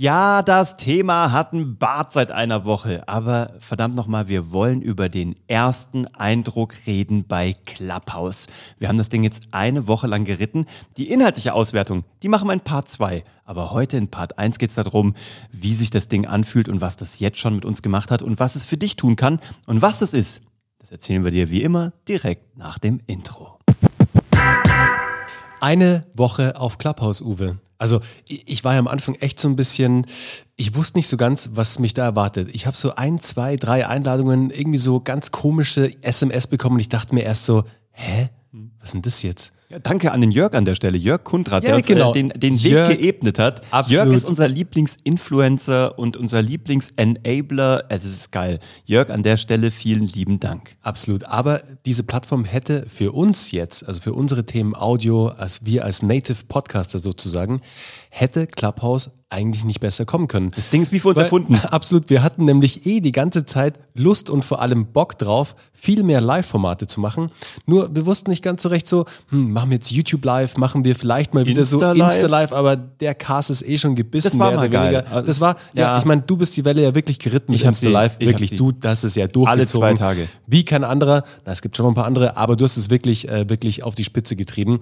Ja, das Thema hat einen Bart seit einer Woche, aber verdammt nochmal, wir wollen über den ersten Eindruck reden bei Clubhouse. Wir haben das Ding jetzt eine Woche lang geritten. Die inhaltliche Auswertung, die machen wir in Part 2. Aber heute in Part 1 geht es darum, wie sich das Ding anfühlt und was das jetzt schon mit uns gemacht hat und was es für dich tun kann. Und was das ist, das erzählen wir dir wie immer direkt nach dem Intro. Eine Woche auf Clubhouse, Uwe. Also ich war ja am Anfang echt so ein bisschen, ich wusste nicht so ganz, was mich da erwartet. Ich habe so ein, zwei, drei Einladungen, irgendwie so ganz komische SMS bekommen und ich dachte mir erst so, hä, was ist denn das jetzt? Ja, danke an den Jörg an der Stelle, Jörg Kundrat, ja, der uns äh, genau. den, den Weg geebnet hat. Absolut. Jörg ist unser Lieblingsinfluencer und unser Lieblingsenabler. Es ist geil. Jörg, an der Stelle vielen lieben Dank. Absolut. Aber diese Plattform hätte für uns jetzt, also für unsere Themen Audio, als wir als Native Podcaster sozusagen, hätte Clubhouse eigentlich nicht besser kommen können. Das Ding ist wie für uns Weil, erfunden. Absolut. Wir hatten nämlich eh die ganze Zeit Lust und vor allem Bock drauf, viel mehr Live-Formate zu machen. Nur wir wussten nicht ganz so recht so, hm, machen wir jetzt YouTube Live, machen wir vielleicht mal wieder Insta so Insta-Live, aber der Cast ist eh schon gebissen, das war mehr oder weniger. Geil. Das war, ja, ja, ich meine, du bist die Welle ja wirklich geritten mit Insta-Live. Wirklich, du, das ist ja durchgezogen. Alle zwei Tage. Wie kein anderer. Na, es gibt schon noch ein paar andere, aber du hast es wirklich, äh, wirklich auf die Spitze getrieben.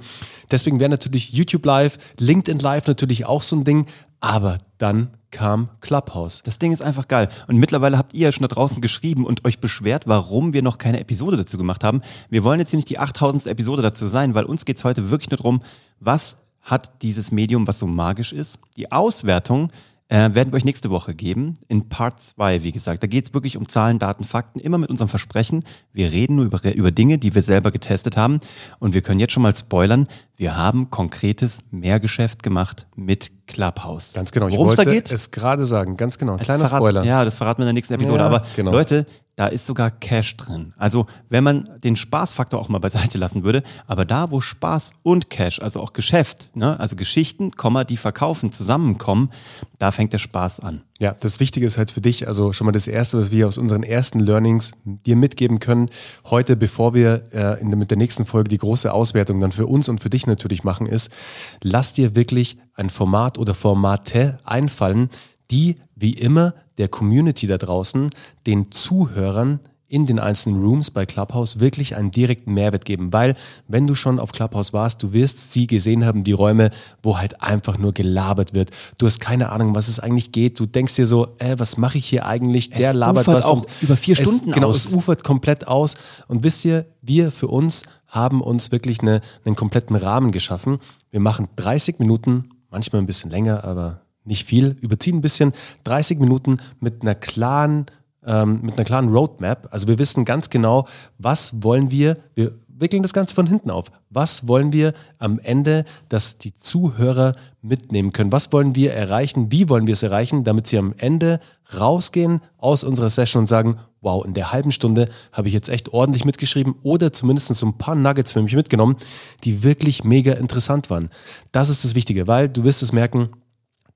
Deswegen wäre natürlich YouTube Live, LinkedIn Live natürlich auch so ein Ding, aber dann kam Clubhouse. Das Ding ist einfach geil. Und mittlerweile habt ihr ja schon da draußen geschrieben und euch beschwert, warum wir noch keine Episode dazu gemacht haben. Wir wollen jetzt hier nicht die 8000. Episode dazu sein, weil uns geht es heute wirklich nur darum, was hat dieses Medium, was so magisch ist. Die Auswertung äh, werden wir euch nächste Woche geben, in Part 2, wie gesagt. Da geht es wirklich um Zahlen, Daten, Fakten, immer mit unserem Versprechen. Wir reden nur über, über Dinge, die wir selber getestet haben. Und wir können jetzt schon mal spoilern, wir haben konkretes Mehrgeschäft gemacht mit Clubhouse. Ganz genau. Worum es da geht? es gerade sagen. Ganz genau. Kleiner Verrat, Spoiler. Ja, das verraten wir in der nächsten Episode. Ja, Aber genau. Leute, da ist sogar Cash drin. Also wenn man den Spaßfaktor auch mal beiseite lassen würde, aber da, wo Spaß und Cash, also auch Geschäft, ne, also Geschichten, die verkaufen, zusammenkommen, da fängt der Spaß an. Ja, das Wichtige ist halt für dich, also schon mal das Erste, was wir aus unseren ersten Learnings dir mitgeben können, heute, bevor wir äh, in, mit der nächsten Folge die große Auswertung dann für uns und für dich natürlich machen, ist, lass dir wirklich ein Format oder Formate einfallen, die wie immer der Community da draußen, den Zuhörern in den einzelnen Rooms bei Clubhouse wirklich einen direkten Mehrwert geben, weil wenn du schon auf Clubhouse warst, du wirst sie gesehen haben, die Räume, wo halt einfach nur gelabert wird. Du hast keine Ahnung, was es eigentlich geht. Du denkst dir so, äh, was mache ich hier eigentlich? Der es labert was auch über vier Stunden es, genau, aus. Genau, es ufert komplett aus. Und wisst ihr, wir für uns haben uns wirklich eine, einen kompletten Rahmen geschaffen. Wir machen 30 Minuten, manchmal ein bisschen länger, aber nicht viel, überziehen ein bisschen, 30 Minuten mit einer klaren, ähm, mit einer klaren Roadmap. Also wir wissen ganz genau, was wollen wir, wir wickeln das Ganze von hinten auf. Was wollen wir am Ende, dass die Zuhörer mitnehmen können? Was wollen wir erreichen? Wie wollen wir es erreichen, damit sie am Ende rausgehen aus unserer Session und sagen, wow, in der halben Stunde habe ich jetzt echt ordentlich mitgeschrieben oder zumindest so ein paar Nuggets für mich mitgenommen, die wirklich mega interessant waren. Das ist das Wichtige, weil du wirst es merken,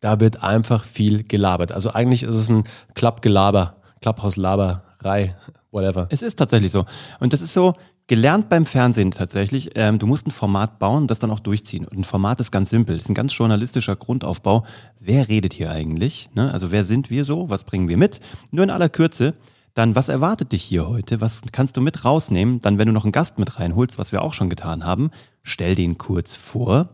da wird einfach viel gelabert. Also eigentlich ist es ein Club-Gelaber, Clubhouse-Laberei, whatever. Es ist tatsächlich so. Und das ist so, gelernt beim Fernsehen tatsächlich. Ähm, du musst ein Format bauen, das dann auch durchziehen. Und ein Format ist ganz simpel. Das ist ein ganz journalistischer Grundaufbau. Wer redet hier eigentlich? Ne? Also wer sind wir so? Was bringen wir mit? Nur in aller Kürze. Dann, was erwartet dich hier heute? Was kannst du mit rausnehmen? Dann, wenn du noch einen Gast mit reinholst, was wir auch schon getan haben, stell den kurz vor.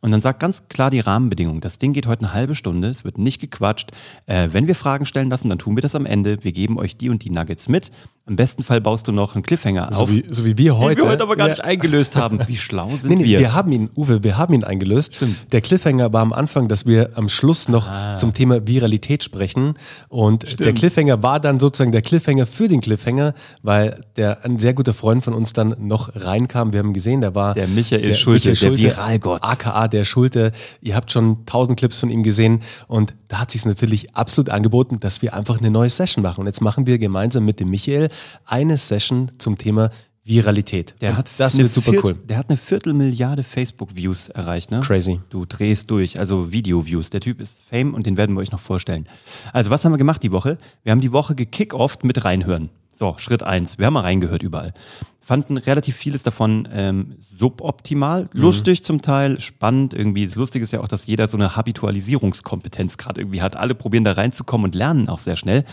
Und dann sagt ganz klar die Rahmenbedingungen. Das Ding geht heute eine halbe Stunde, es wird nicht gequatscht. Äh, wenn wir Fragen stellen lassen, dann tun wir das am Ende. Wir geben euch die und die Nuggets mit. Im besten Fall baust du noch einen Cliffhanger so auf. Wie, so wie wir heute. Den wir heute aber gar ja. nicht eingelöst haben. Wie schlau sind nee, nee, wir? Wir haben ihn, Uwe, wir haben ihn eingelöst. Stimmt. Der Cliffhanger war am Anfang, dass wir am Schluss noch ah. zum Thema Viralität sprechen. Und Stimmt. der Cliffhanger war dann sozusagen der Cliffhanger für den Cliffhanger, weil der ein sehr guter Freund von uns dann noch reinkam. Wir haben gesehen, der war der Michael der Schulte, Michael Schulte, der Viralgott. AKA der Schulte. Ihr habt schon tausend Clips von ihm gesehen und da hat sich natürlich absolut angeboten, dass wir einfach eine neue Session machen. Und jetzt machen wir gemeinsam mit dem Michael eine Session zum Thema Viralität. Der hat das wird super cool. Der hat eine Viertelmilliarde Facebook-Views erreicht, ne? Crazy. Du drehst durch, also Video-Views. Der Typ ist Fame und den werden wir euch noch vorstellen. Also, was haben wir gemacht die Woche? Wir haben die Woche gekickoft mit reinhören. So, Schritt eins. Wir haben mal reingehört überall. Fanden relativ vieles davon ähm, suboptimal, lustig zum Teil, spannend irgendwie. Das Lustige ist ja auch, dass jeder so eine Habitualisierungskompetenz gerade irgendwie hat. Alle probieren da reinzukommen und lernen auch sehr schnell.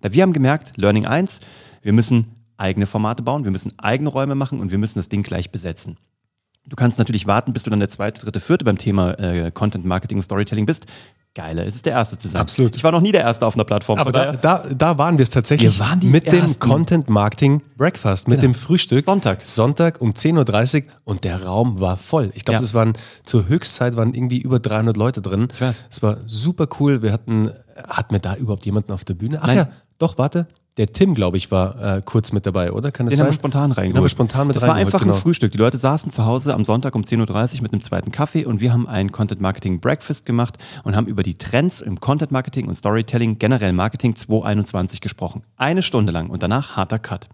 Wir haben gemerkt, Learning 1, wir müssen eigene Formate bauen, wir müssen eigene Räume machen und wir müssen das Ding gleich besetzen. Du kannst natürlich warten, bis du dann der zweite, dritte, vierte beim Thema äh, Content Marketing und Storytelling bist. Geiler ist es, der Erste zu sein. Absolut. Ich war noch nie der Erste auf einer Plattform. Aber da, da, da waren wir es tatsächlich Wir waren die mit dem Ersten. Content Marketing Breakfast, mit Genau. dem Frühstück. Sonntag. Sonntag um 10.30 Uhr und der Raum war voll. Ich glaube, Ja. das waren zur Höchstzeit waren irgendwie über 300 Leute drin. Es war super cool. Wir hatten, hatten wir da überhaupt jemanden auf der Bühne? Ach Nein. ja, doch, warte. Der Tim, glaube ich, war äh, kurz mit dabei, oder? Kann das Den sein? haben wir spontan reingeholt. Den haben wir spontan mit das war einfach genau. ein Frühstück. Die Leute saßen zu Hause am Sonntag um 10.30 Uhr mit einem zweiten Kaffee und wir haben ein Content Marketing Breakfast gemacht und haben über die Trends im Content Marketing und Storytelling, generell Marketing 2021 gesprochen. Eine Stunde lang und danach harter Cut.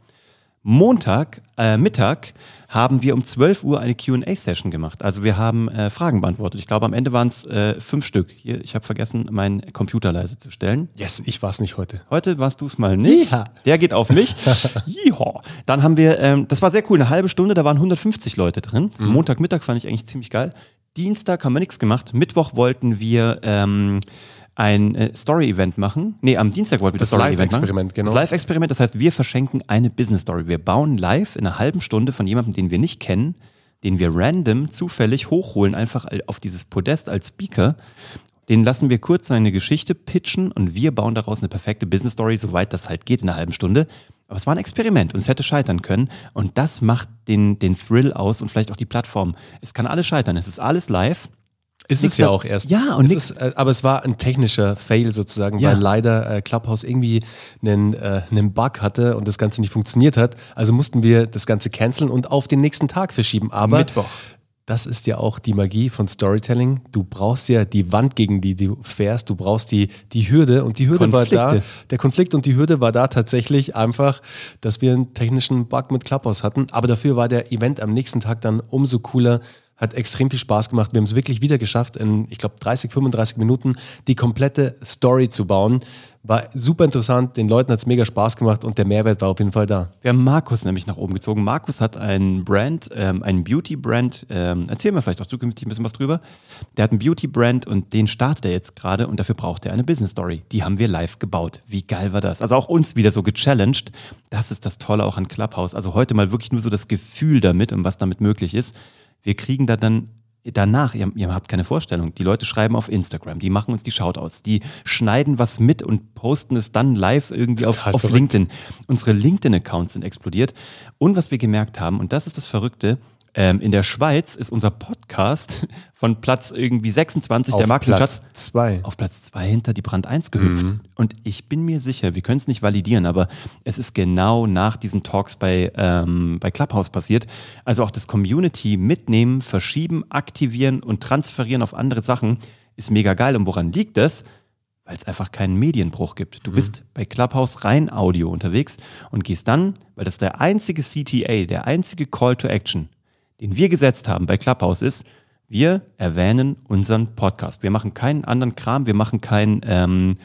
Montag, äh, Mittag, haben wir um 12 Uhr eine QA-Session gemacht. Also wir haben äh, Fragen beantwortet. Ich glaube, am Ende waren es äh, fünf Stück. Hier, ich habe vergessen, meinen Computer leise zu stellen. Yes, ich war es nicht heute. Heute warst du es mal nicht. Ja. Der geht auf mich. Jiha. Dann haben wir, ähm, das war sehr cool, eine halbe Stunde, da waren 150 Leute drin. Mhm. Montagmittag fand ich eigentlich ziemlich geil. Dienstag haben wir nichts gemacht. Mittwoch wollten wir ähm, ein äh, Story-Event machen. Nee, am Dienstag wollten wir Das Story-Event machen. Live-Experiment, genau. Das Live-Experiment, das heißt, wir verschenken eine Business-Story. Wir bauen live in einer halben Stunde von jemandem, den wir nicht kennen, den wir random zufällig hochholen, einfach auf dieses Podest als Speaker. Den lassen wir kurz seine Geschichte pitchen und wir bauen daraus eine perfekte Business Story, soweit das halt geht in einer halben Stunde. Aber es war ein Experiment und es hätte scheitern können. Und das macht den, den Thrill aus und vielleicht auch die Plattform. Es kann alles scheitern. Es ist alles live. Ist Nix es ja auch erst. Ja, und es ist, äh, aber es war ein technischer Fail sozusagen, Ja. weil leider äh, Clubhouse irgendwie einen, äh, einen Bug hatte und das Ganze nicht funktioniert hat. Also mussten wir das Ganze canceln und auf den nächsten Tag verschieben. Aber Mittwoch. das ist ja auch die Magie von Storytelling. Du brauchst ja die Wand, gegen die du fährst. Du brauchst die, die Hürde und die Hürde war da. Konflikte. Der Konflikt und die Hürde war da tatsächlich einfach, dass wir einen technischen Bug mit Clubhouse hatten. Aber dafür war der Event am nächsten Tag dann umso cooler. Hat extrem viel Spaß gemacht. Wir haben es wirklich wieder geschafft, in, ich glaube, 30, 35 Minuten die komplette Story zu bauen. War super interessant. Den Leuten hat es mega Spaß gemacht und der Mehrwert war auf jeden Fall da. Wir haben Markus nämlich nach oben gezogen. Markus hat einen Brand, ähm, einen Beauty-Brand, ähm, erzählen wir vielleicht auch zukünftig ein bisschen was drüber. Der hat einen Beauty-Brand und den startet er jetzt gerade und dafür braucht er eine Business-Story. Die haben wir live gebaut. Wie geil war das? Also auch uns wieder so gechallenged. Das ist das Tolle auch an Clubhouse. Also heute mal wirklich nur so das Gefühl damit und was damit möglich ist. Wir kriegen da dann danach, ihr, ihr habt keine Vorstellung, die Leute schreiben auf Instagram, die machen uns die Shoutouts, die schneiden was mit und posten es dann live irgendwie auf, auf. LinkedIn. Unsere LinkedIn-Accounts sind explodiert. Und was wir gemerkt haben, und das ist das Verrückte, ähm, in der Schweiz ist unser Podcast von Platz irgendwie 26 der Auf Platz zwei. auf Platz 2 hinter die Brand 1 gehüpft. Und ich bin mir sicher, wir können es nicht validieren, aber es ist genau nach diesen Talks bei, ähm, bei Clubhouse passiert. Also auch das Community mitnehmen, verschieben, aktivieren und transferieren auf andere Sachen ist mega geil. Und woran liegt das? Weil es einfach keinen Medienbruch gibt. Du bist bei Clubhouse rein Audio unterwegs und gehst dann, weil das der einzige CTA, der einzige Call to Action, den wir gesetzt haben bei Clubhouse ist, wir erwähnen unseren Podcast. Wir machen keinen anderen Kram, wir machen kein, ähm,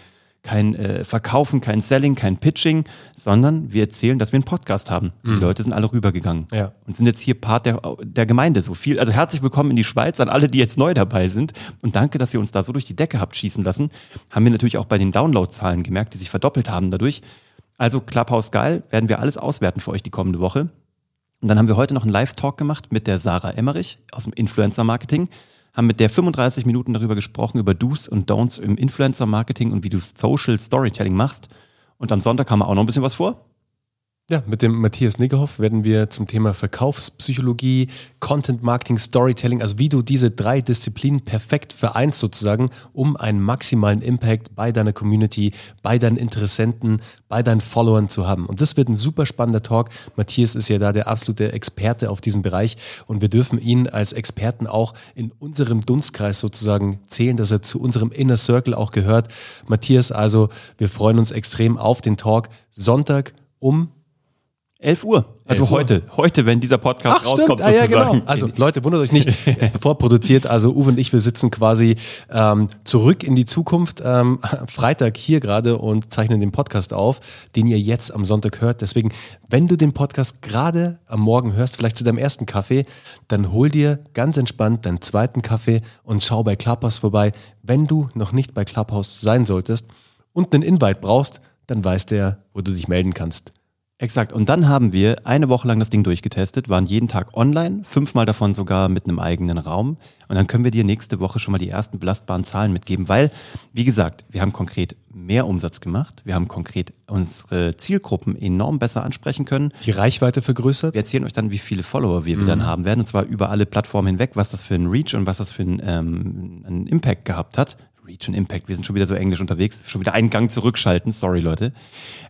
kein äh, Verkaufen, kein Selling, kein Pitching, sondern wir erzählen, dass wir einen Podcast haben. Die Leute sind alle rübergegangen Ja. und sind jetzt hier Part der, der Gemeinde. So viel. Also herzlich willkommen in die Schweiz an alle, die jetzt neu dabei sind. Und danke, dass ihr uns da so durch die Decke habt schießen lassen. Haben wir natürlich auch bei den Downloadzahlen gemerkt, die sich verdoppelt haben dadurch. Also Clubhouse geil, werden wir alles auswerten für euch die kommende Woche. Und dann haben wir heute noch einen Live-Talk gemacht mit der Sarah Emmerich aus dem Influencer-Marketing. Haben mit der 35 Minuten darüber gesprochen, über Do's und Don'ts im Influencer-Marketing und wie du Social Storytelling machst. Und am Sonntag haben wir auch noch ein bisschen was vor. Ja, mit dem Matthias Niggerhoff werden wir zum Thema Verkaufspsychologie, Content Marketing, Storytelling, also wie du diese drei Disziplinen perfekt vereinst sozusagen, um einen maximalen Impact bei deiner Community, bei deinen Interessenten, bei deinen Followern zu haben. Und das wird ein super spannender Talk. Matthias ist ja da der absolute Experte auf diesem Bereich und wir dürfen ihn als Experten auch in unserem Dunstkreis sozusagen zählen, dass er zu unserem Inner Circle auch gehört. Matthias, also wir freuen uns extrem auf den Talk Sonntag um 11 Uhr. Also 11 Uhr. heute. Heute, wenn dieser Podcast Ach, rauskommt, stimmt. Ah, ja, sozusagen. genau. Also Leute, wundert euch nicht, vorproduziert. Also Uwe und ich, wir sitzen quasi ähm, zurück in die Zukunft, ähm, Freitag hier gerade und zeichnen den Podcast auf, den ihr jetzt am Sonntag hört. Deswegen, wenn du den Podcast gerade am Morgen hörst, vielleicht zu deinem ersten Kaffee, dann hol dir ganz entspannt deinen zweiten Kaffee und schau bei Clubhouse vorbei. Wenn du noch nicht bei Clubhouse sein solltest und einen Invite brauchst, dann weißt der, wo du dich melden kannst. Exakt. Und dann haben wir eine Woche lang das Ding durchgetestet, waren jeden Tag online, fünfmal davon sogar mit einem eigenen Raum. Und dann können wir dir nächste Woche schon mal die ersten belastbaren Zahlen mitgeben, weil, wie gesagt, wir haben konkret mehr Umsatz gemacht. Wir haben konkret unsere Zielgruppen enorm besser ansprechen können. Die Reichweite vergrößert. Wir erzählen euch dann, wie viele Follower wir dann haben werden, und zwar über alle Plattformen hinweg, was das für ein Reach und was das für ein, ähm, einen Impact gehabt hat. Reach Impact, wir sind schon wieder so englisch unterwegs, schon wieder einen Gang zurückschalten, sorry Leute.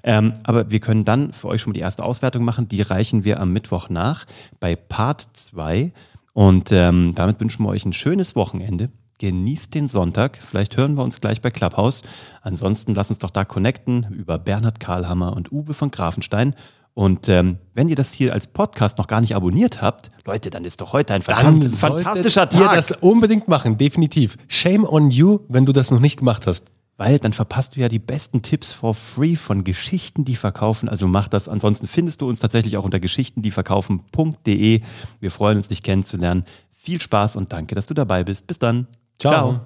Ähm, aber wir können dann für euch schon mal die erste Auswertung machen, die reichen wir am Mittwoch nach bei Part 2 und ähm, damit wünschen wir euch ein schönes Wochenende. Genießt den Sonntag. Vielleicht hören wir uns gleich bei Clubhouse. Ansonsten lasst uns doch da connecten über Bernhard Karlhammer und Uwe von Grafenstein. Und ähm, wenn ihr das hier als Podcast noch gar nicht abonniert habt, Leute, dann ist doch heute ein Dann fantastischer, fantastischer ihr Tag. das unbedingt machen, definitiv. Shame on you, wenn du das noch nicht gemacht hast. Weil dann verpasst du ja die besten Tipps for free von Geschichten, die verkaufen. Also mach das. Ansonsten findest du uns tatsächlich auch unter geschichtendieverkaufen.de. Wir freuen uns, dich kennenzulernen. Viel Spaß und danke, dass du dabei bist. Bis dann. Ciao.